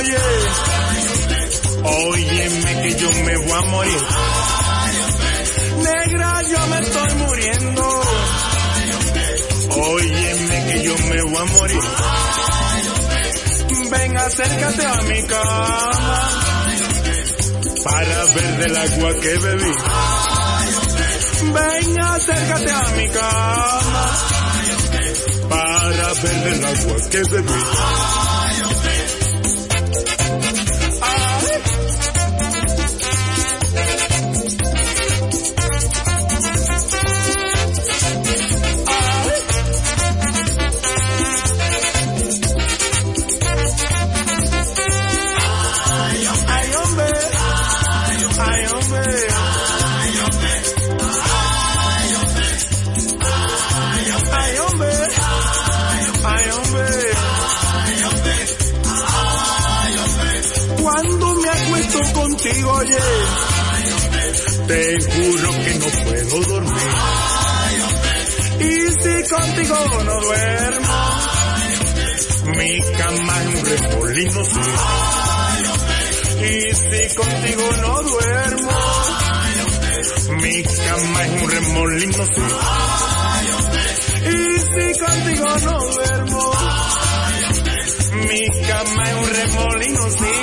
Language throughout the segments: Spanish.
oye. Óyeme que yo me voy a morir. Negra, yo me estoy muriendo. Óyeme que yo me voy a morir. Ven, acércate a mi cama para ver del agua que bebí. Ven, acércate a mi cama para ver del agua que bebí. Oye, te juro que no puedo dormir. Y si contigo no duermo, mi cama es un remolino, sí. Y si contigo no duermo, mi cama es un remolino. Y si contigo no duermo, mi cama es un remolino, sí.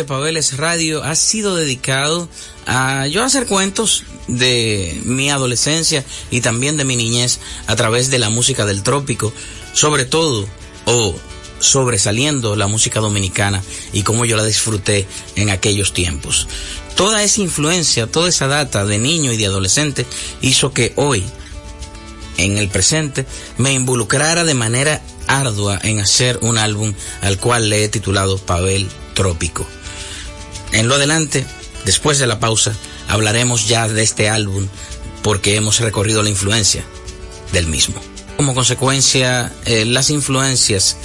De Pabeles Radio ha sido dedicado a yo hacer cuentos de mi adolescencia y también de mi niñez a través de la música del trópico, sobre todo o sobresaliendo la música dominicana y cómo yo la disfruté en aquellos tiempos. Toda esa influencia, toda esa data de niño y de adolescente hizo que hoy en el presente me involucrara de manera ardua en hacer un álbum al cual le he titulado Pavel Trópico. En lo adelante, después de la pausa, hablaremos ya de este álbum porque hemos recorrido la influencia del mismo. Como consecuencia, eh, las influencias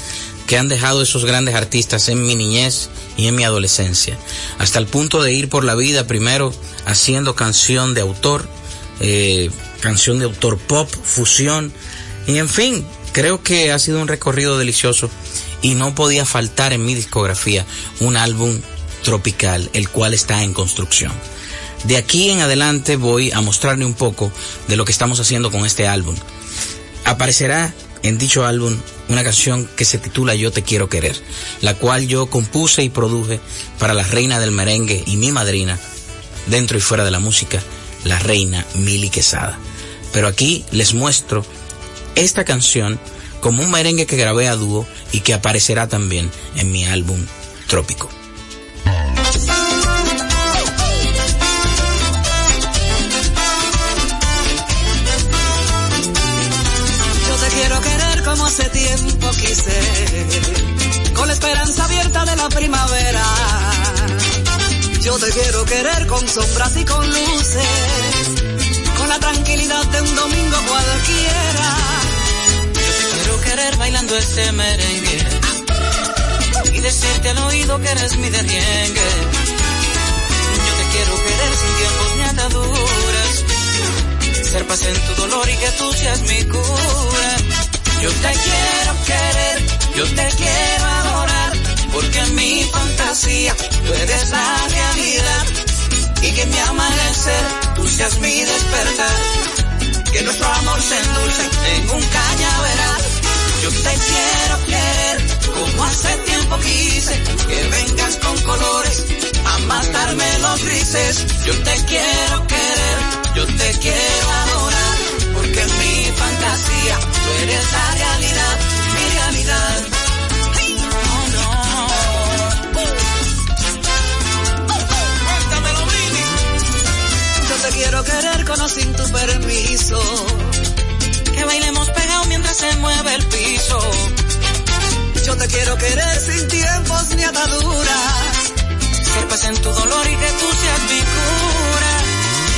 que han dejado esos grandes artistas en mi niñez y en mi adolescencia, hasta el punto de ir por la vida primero haciendo canción de autor, eh, canción de autor pop, fusión, y en fin, creo que ha sido un recorrido delicioso y no podía faltar en mi discografía un álbum tropical, el cual está en construcción. De aquí en adelante voy a mostrarle un poco de lo que estamos haciendo con este álbum. Aparecerá en dicho álbum una canción que se titula Yo te quiero querer, la cual yo compuse y produje para la reina del merengue y mi madrina, dentro y fuera de la música, la reina Mili Quesada. Pero aquí les muestro esta canción como un merengue que grabé a dúo y que aparecerá también en mi álbum Trópico. Hace tiempo quise, con la esperanza abierta de la primavera. Yo te quiero querer con sombras y con luces, con la tranquilidad de un domingo cualquiera. Yo te quiero querer bailando este merengue decirte al oído que eres mi derriengue. Yo te quiero querer sin tiempos ni ataduras ser paz en tu dolor y que tú seas mi cura. Yo te quiero querer, yo te quiero adorar, porque en mi fantasía tú eres la realidad. Y que mi amanecer tú seas mi despertar, que nuestro amor se endulce en un cañaveral. Yo te quiero querer, como hace tiempo quise, que vengas con colores a matarme los grises. Yo te quiero querer, yo te quiero adorar, porque en mi fantasía tú eres la realidad, mi realidad. Yo te quiero querer con sin tu permiso. Que bailemos mientras se mueve el piso. Yo te quiero querer sin tiempos ni ataduras. Ser paz en tu dolor y que tú seas mi cura.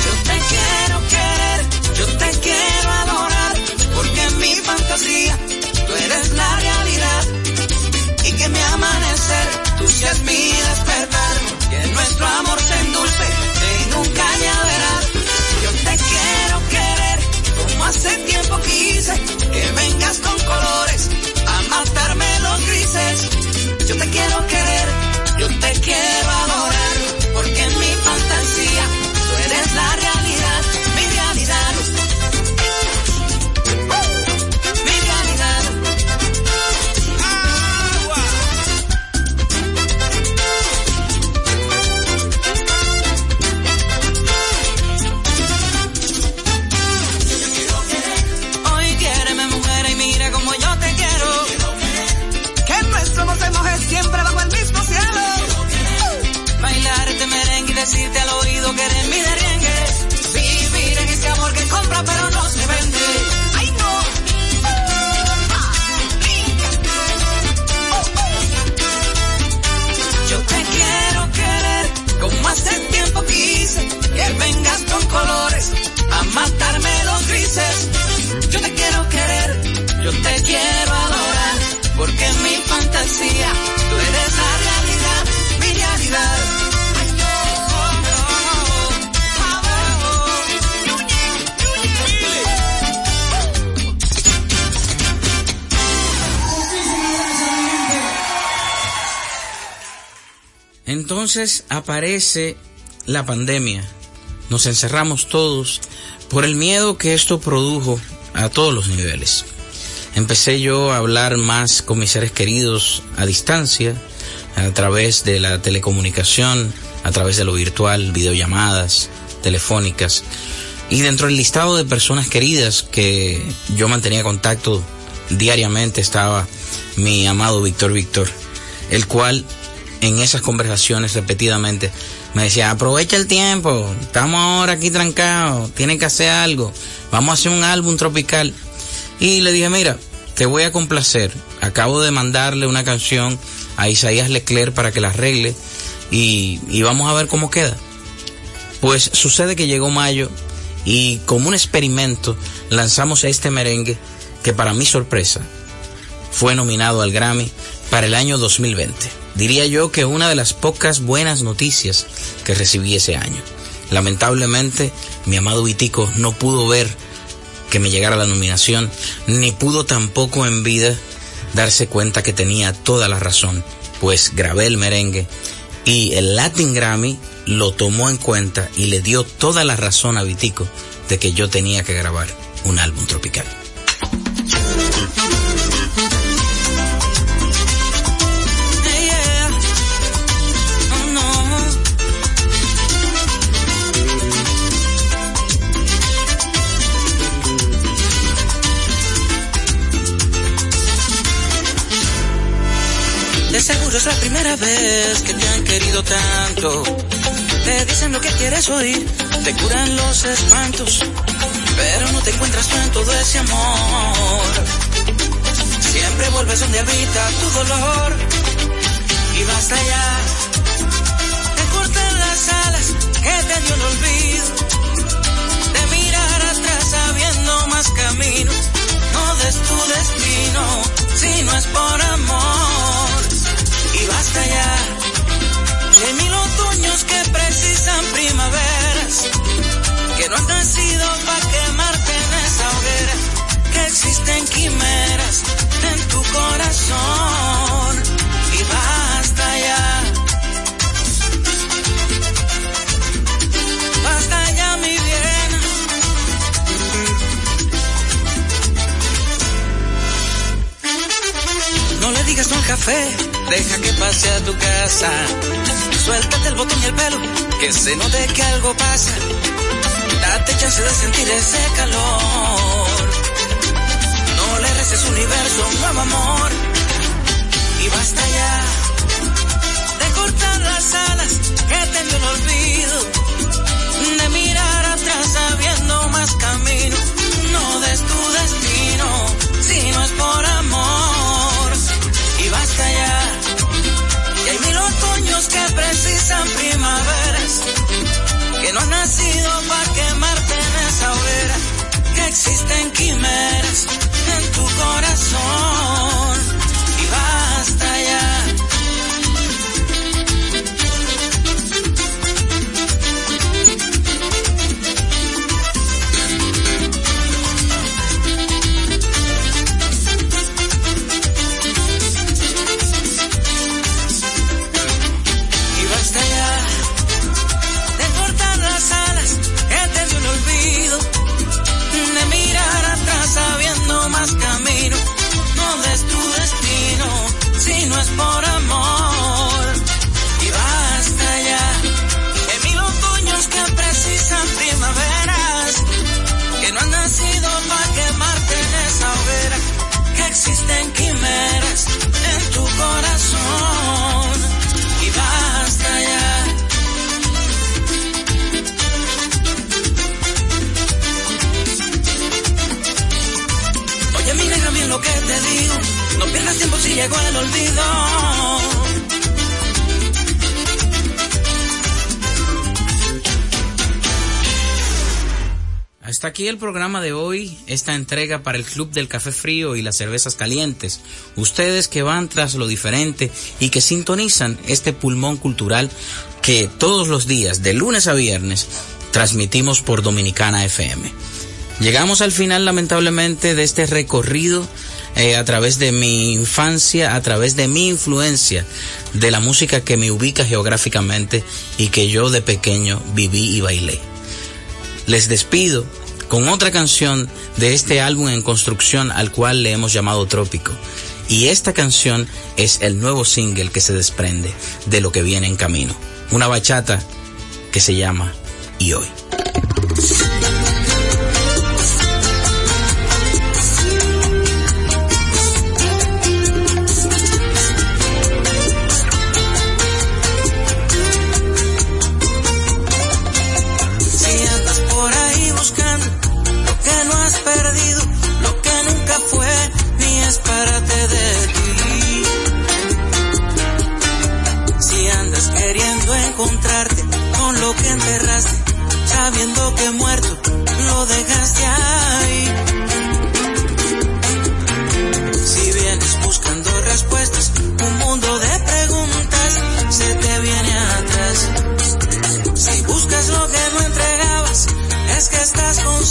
Yo te quiero querer, yo te quiero adorar, porque en mi fantasía tú eres la realidad. Y que mi amanecer tú seas mi despertar, que nuestro amor se endulce en un cañaveral. Hace tiempo quise, que vengas con colores a matarme los grises. Yo te quiero querer, Entonces aparece la pandemia. Nos encerramos todos por el miedo que esto produjo a todos los niveles. Empecé yo a hablar más con mis seres queridos a distancia, a través de la telecomunicación, a través de lo virtual, videollamadas, telefónicas. Y dentro del listado de personas queridas que yo mantenía contacto diariamente estaba mi amado Víctor Víctor, el cual en esas conversaciones repetidamente me decía, aprovecha el tiempo, estamos ahora aquí trancados, tienen que hacer algo, vamos a hacer un álbum tropical. Y le dije, mira, te voy a complacer, acabo de mandarle una canción a Isaías Leclerc para que la arregle y, y vamos a ver cómo queda. Pues sucede que llegó mayo y como un experimento lanzamos este merengue que para mi sorpresa fue nominado al Grammy para el año 2020. Diría yo que una de las pocas buenas noticias que recibí ese año. Lamentablemente, mi amado Vitico no pudo ver que me llegara la nominación, ni pudo tampoco en vida darse cuenta que tenía toda la razón, pues grabé el merengue y el Latin Grammy lo tomó en cuenta y le dio toda la razón a Vitico de que yo tenía que grabar un álbum tropical. Es la primera vez que te han querido tanto. Te dicen lo que quieres oír, te curan los espantos, pero no te encuentras tú en todo ese amor. Siempre vuelves donde habita tu dolor y basta ya. Te cortan las alas que te dio el olvido, de mirar atrás sabiendo más camino. No des tu destino si no es por amor y basta ya. De mil otoños que precisan primaveras, que no has nacido para quemarte en esa hoguera, que existen quimeras en tu corazón y basta ya. Basta ya mi bien. No le digas no al café, deja que pase a tu casa. Suéltate el botón y el pelo, que se note que algo pasa. Date chance de sentir ese calor. No le reces universo, un nuevo amor. Y basta ya de cortar las alas que te dio el olvido. De mirar atrás sabiendo más camino. No des tu destino si no es por amor. Que precisan primaveras. Que no han nacido para quemarte en esa hoguera. Que existen quimeras en tu corazón. Aquí el programa de hoy, esta entrega para el Club del Café Frío y las Cervezas Calientes. Ustedes que van tras lo diferente y que sintonizan este pulmón cultural que todos los días, de lunes a viernes, transmitimos por Dominicana FM. Llegamos al final lamentablemente de este recorrido eh, a través de mi infancia, a través de mi influencia, de la música que me ubica geográficamente y que yo de pequeño viví y bailé les despido con otra canción de este álbum en construcción al cual le hemos llamado Trópico. Y esta canción es el nuevo single que se desprende de lo que viene en camino. Una bachata que se llama Y hoy.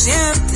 Yeah.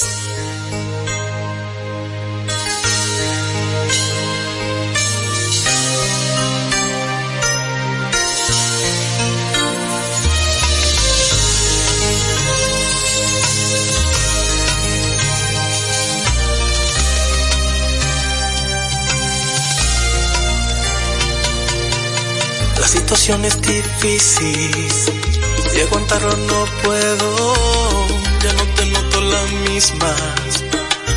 Es difícil y aguantarlo no puedo. Ya no te noto la misma.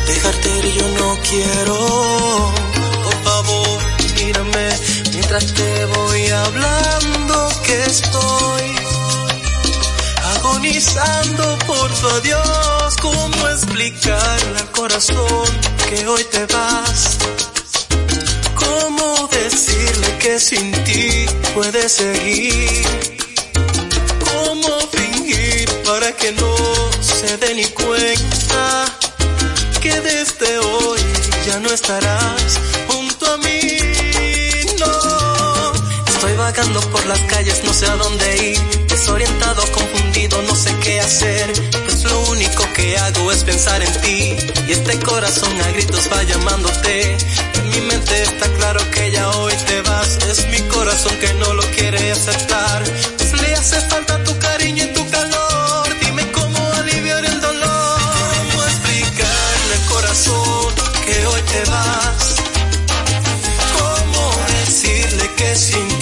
Dejarte ir yo no quiero. Por favor, mírame mientras te voy hablando que estoy agonizando por tu adiós. ¿Cómo explicarle al corazón que hoy te vas? ¿Cómo decirle que sin ti puede seguir? ¿Cómo fingir para que no se dé ni cuenta que desde hoy ya no estarás junto a mí? Vagando por las calles, no sé a dónde ir, desorientado, confundido, no sé qué hacer, pues lo único que hago es pensar en ti y este corazón a gritos va llamándote mi mente está claro que ya hoy te vas. Es mi corazón que no lo quiere aceptar. Pues le hace falta tu cariño y tu calor. Dime cómo aliviar el dolor. ¿Cómo explicarle al corazón que hoy te vas? ¿Cómo decirle que sin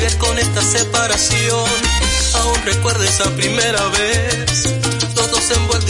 ¿Cómo lidiar con esta separación? Aún recuerdo esa primera vez, los dos envueltos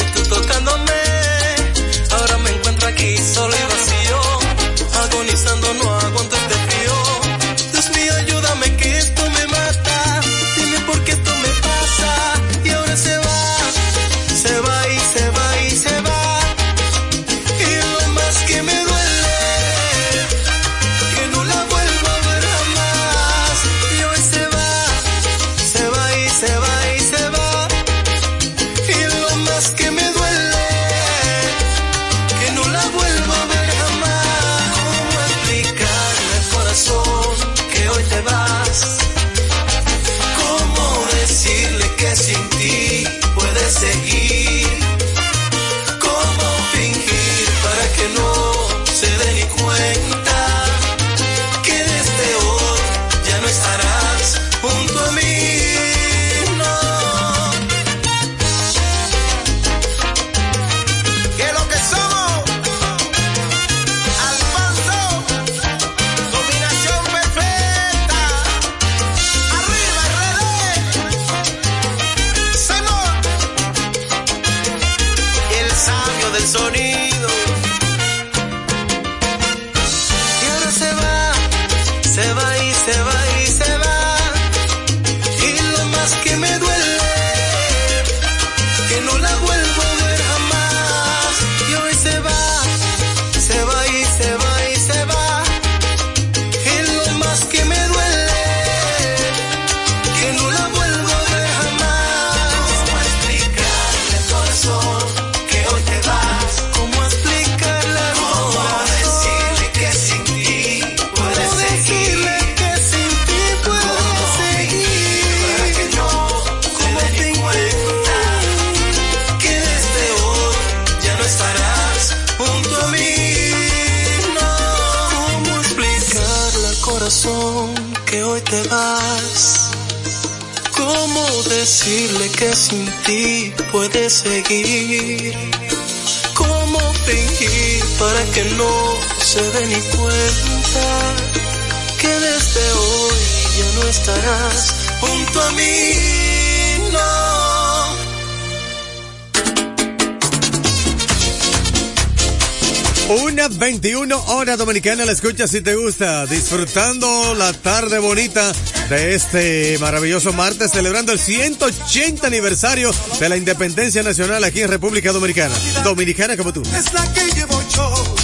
21 hora dominicana, la escucha si te gusta, disfrutando la tarde bonita de este maravilloso martes, celebrando el 180 aniversario de la independencia nacional aquí en República Dominicana. Dominicana como tú. Es la que llevo yo,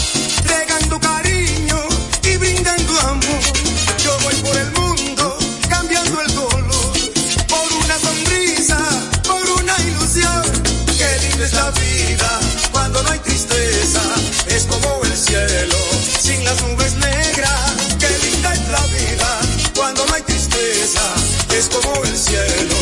es la vida. Cuando no hay tristeza, es como cielo, sin las nubes negras, qué linda es la vida, cuando no hay tristeza, es como el cielo,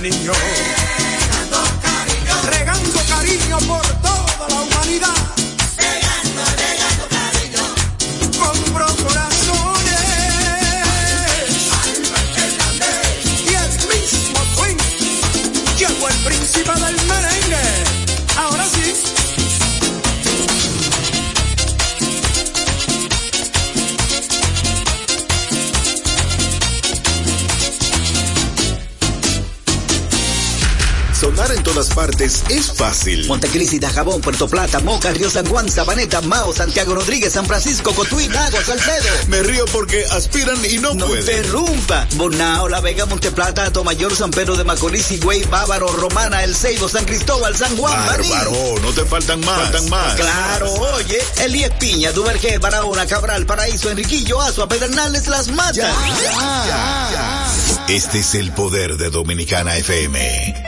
Neon. Partes es fácil. Montecristi, Dajabón, Puerto Plata, Moca, Río San Juan, Sabaneta, Mao, Santiago Rodríguez, San Francisco, Cotuí, Nago, Salcedo. Me río porque aspiran y no, no pueden. interrumpa. Bonao, La Vega, Monteplata, Tomayor, San Pedro de Macorís, Higüey, Bávaro, Romana, El Ceibo, San Cristóbal, San Juan, Bárbaro, no te faltan más. Faltan más. Claro, oye, Elías Piña, Duvergé, Barahona, Cabral, Paraíso, Enriquillo, Azua, Pedernales, Las Matas. Ya, ya, ya. Este es el poder de Dominicana FM.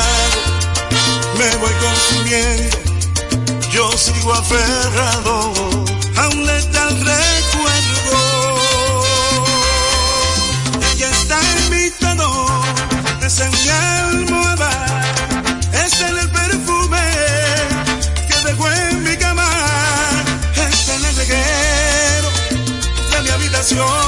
me voy consumiendo, yo sigo aferrado a un letal recuerdo. Ella está en mi tono, es en mi almohada, es en el perfume que dejó en mi cama, es en el reguero de mi habitación,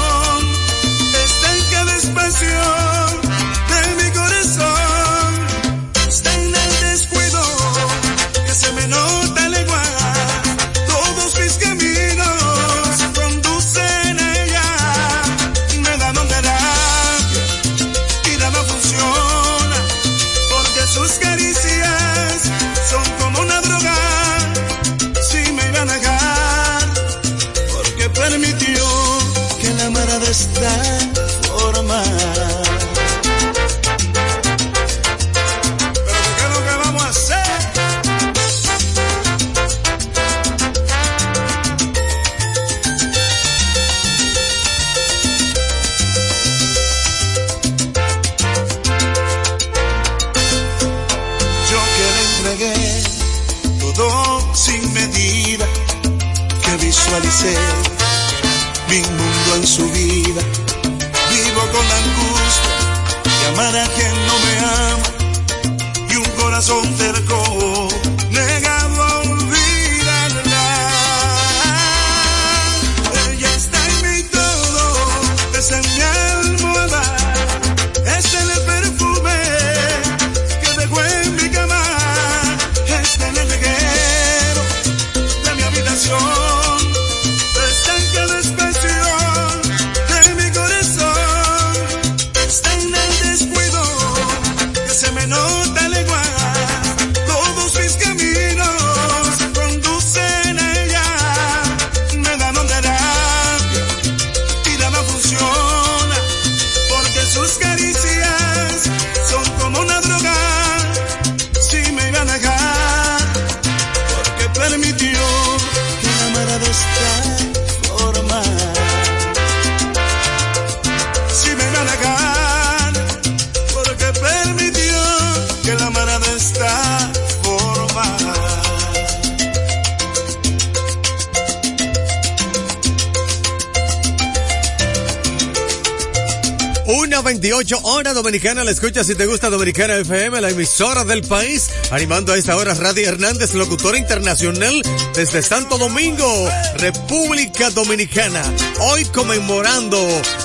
28 hora dominicana, la escucha si te gusta Dominicana FM, la emisora del país, animando a esta hora Radio Hernández, locutora internacional desde Santo Domingo, República Dominicana. Hoy conmemorando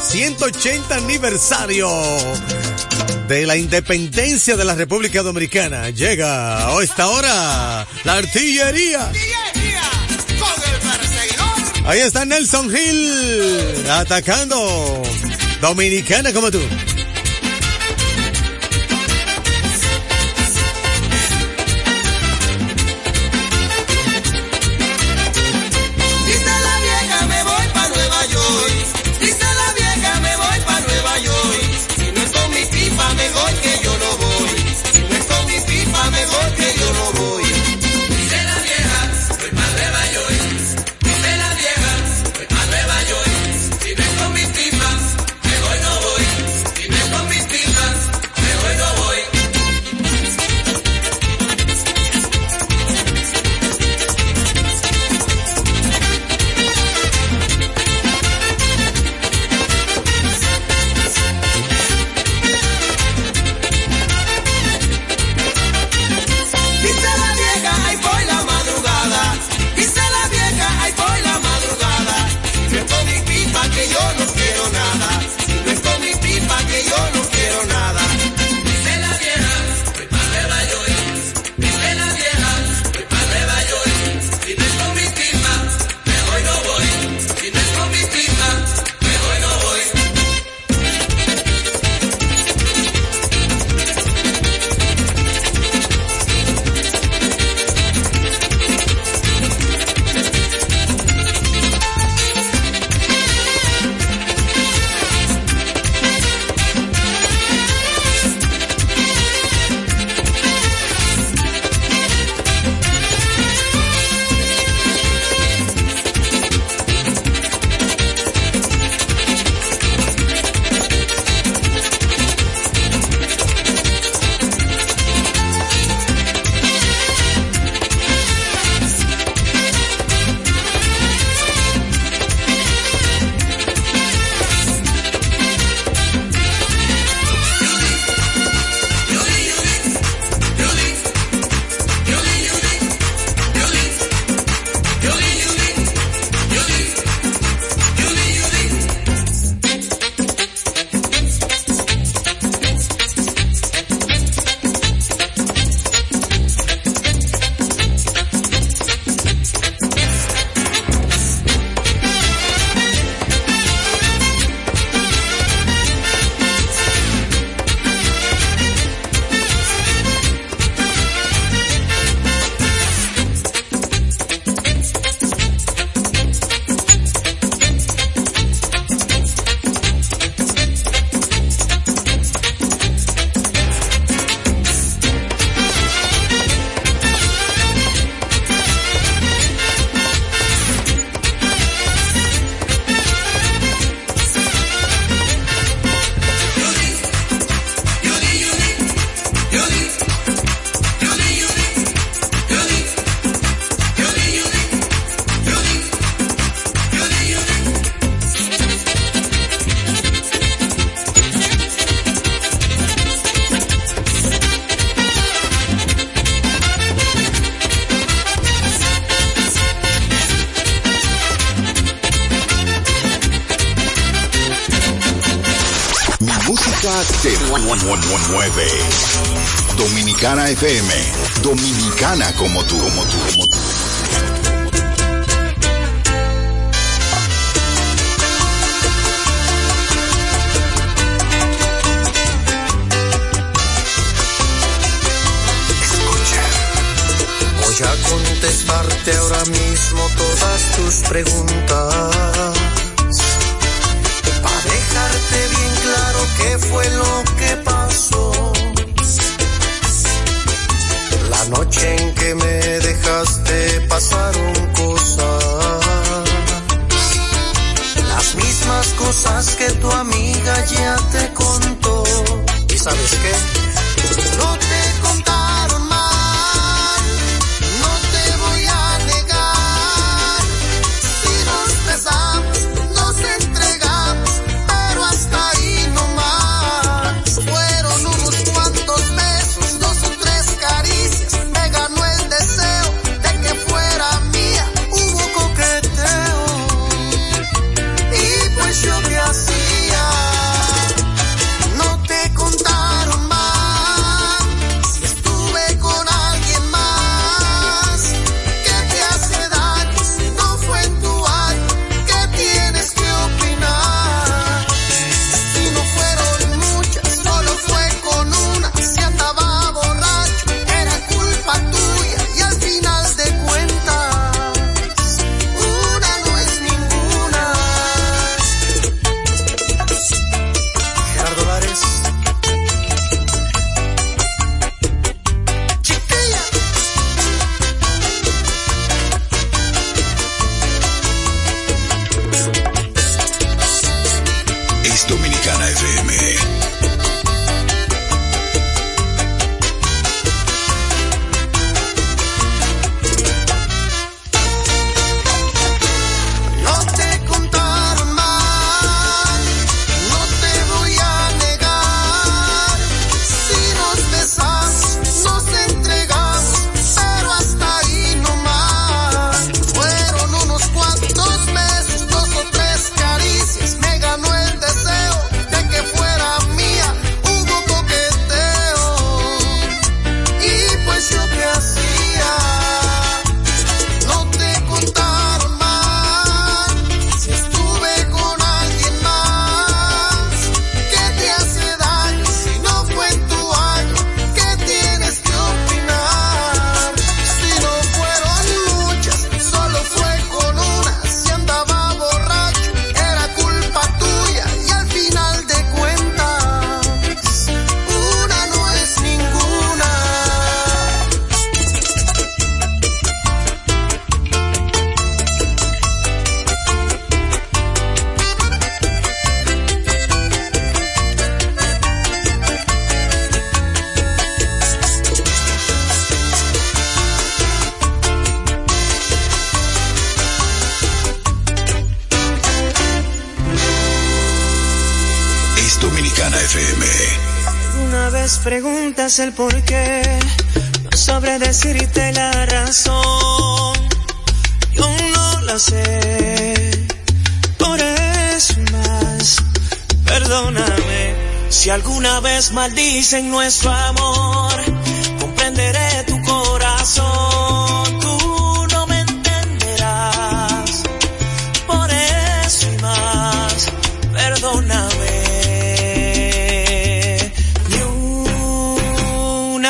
180 aniversario de la independencia de la República Dominicana. Llega a esta hora la artillería. Ahí está Nelson Hill atacando. Dominicana como tú. FM, dominicana como tú, como tú, como tú. Voy a contestarte ahora mismo todas tus preguntas. Para dejarte bien claro qué fue lo que pasó. En que me dejaste pasaron cosas. Las mismas cosas que tu amiga ya te contó. ¿Y sabes qué? No preguntas el por qué, no sabré decirte la razón. Yo no la sé, por eso más. Perdóname si alguna vez maldicen nuestro amor.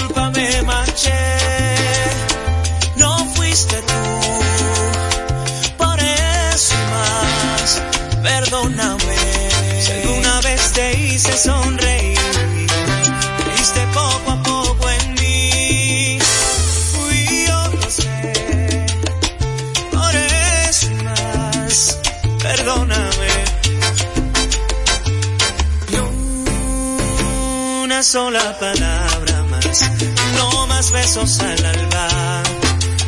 culpa me no fuiste tú. Por eso más, perdóname. Si alguna vez te hice sonreír, creíste poco a poco en mí. Fui yo, lo sé. Por eso más, perdóname. una sola palabra besos al alba,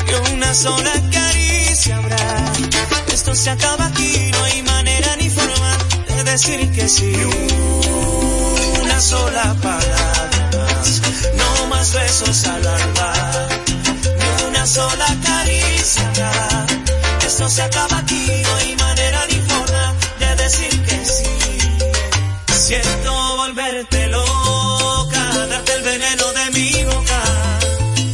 y una sola caricia habrá. Esto se acaba aquí, no hay manera ni forma de decir que sí. Una sola palabra más, no más besos al alba, ni una sola caricia habrá. Esto se acaba aquí, no hay manera ni forma de decir que sí. Siento volverte loca,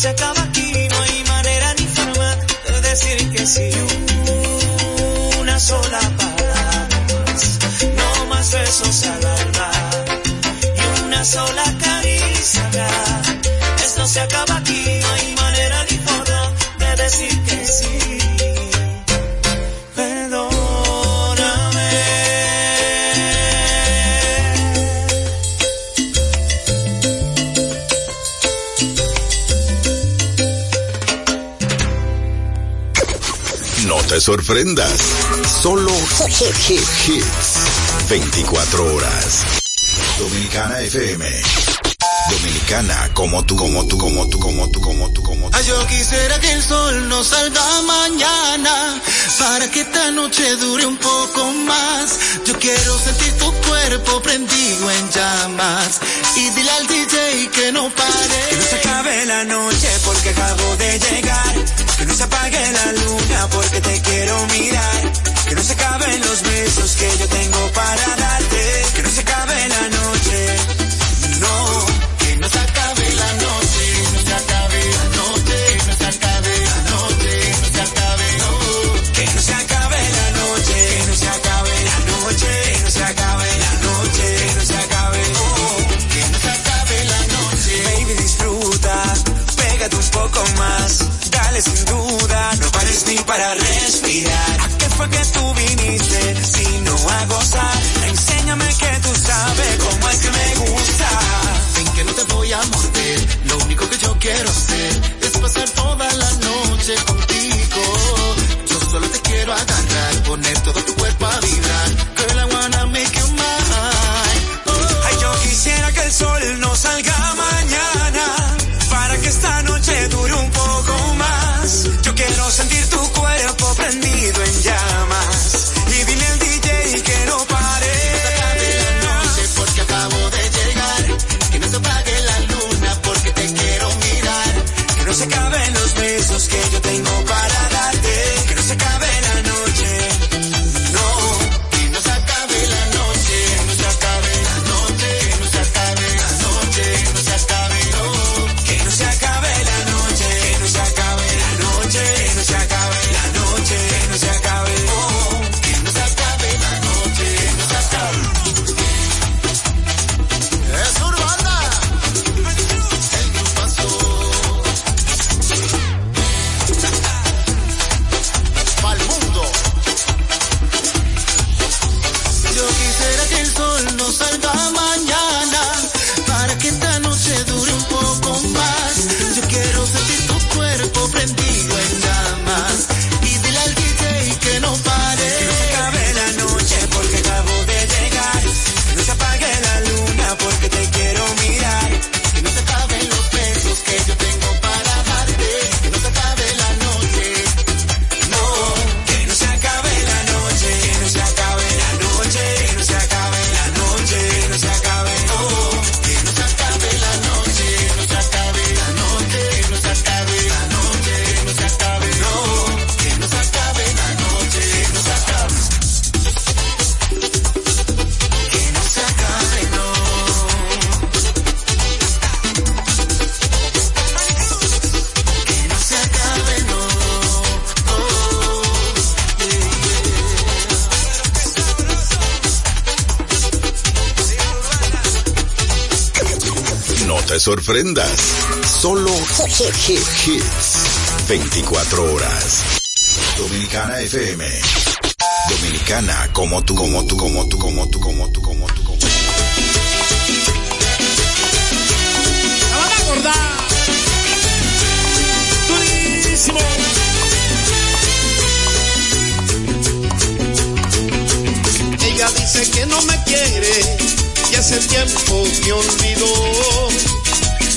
se acaba aquí, no hay manera ni forma de decir que sí. Una sola palabra no más besos al alba y una sola caricia. Esto se acaba aquí, Sorprendas. Solo hit, hit, hits. 24 horas. Dominicana FM. Dominicana como tú, como tú, como tú, como tú, como tú, como tú. Ay, yo quisiera que el sol no salga mañana para que esta noche dure un poco más. Yo quiero sentir tu cuerpo prendido en llamas y dile al DJ que no pare. Que no se acabe la noche porque acabo de llegar. Que no se apague la luna porque te quiero mirar. Que no se acaben los besos que yo tengo para darte. Que no se acabe la noche. No, sorprendas. Solo hits. 24 horas. Dominicana FM. Dominicana como tú, como tú, como tú, como tú, como tú, como tú, como tú. Acordar. Ella dice que no me quiere y hace tiempo me olvidó.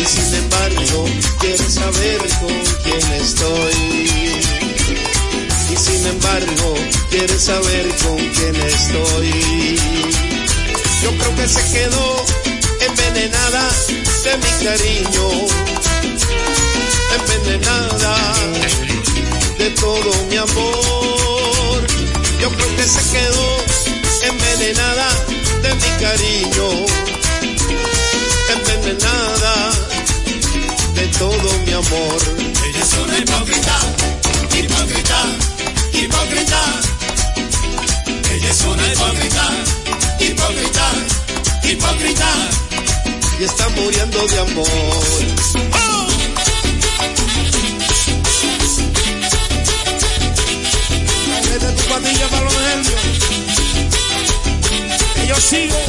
y sin embargo quiere saber con quién estoy. Y sin embargo quiere saber con quién estoy. Yo creo que se quedó envenenada de mi cariño, envenenada de todo mi amor. Yo creo que se quedó envenenada de mi cariño, envenenada todo mi amor. Ella es una hipócrita, hipócrita, hipócrita. Ella es una hipócrita, hipócrita, hipócrita. Y está muriendo de amor. ¡Oh! Desde tu patilla para los nervios. Que yo sigo.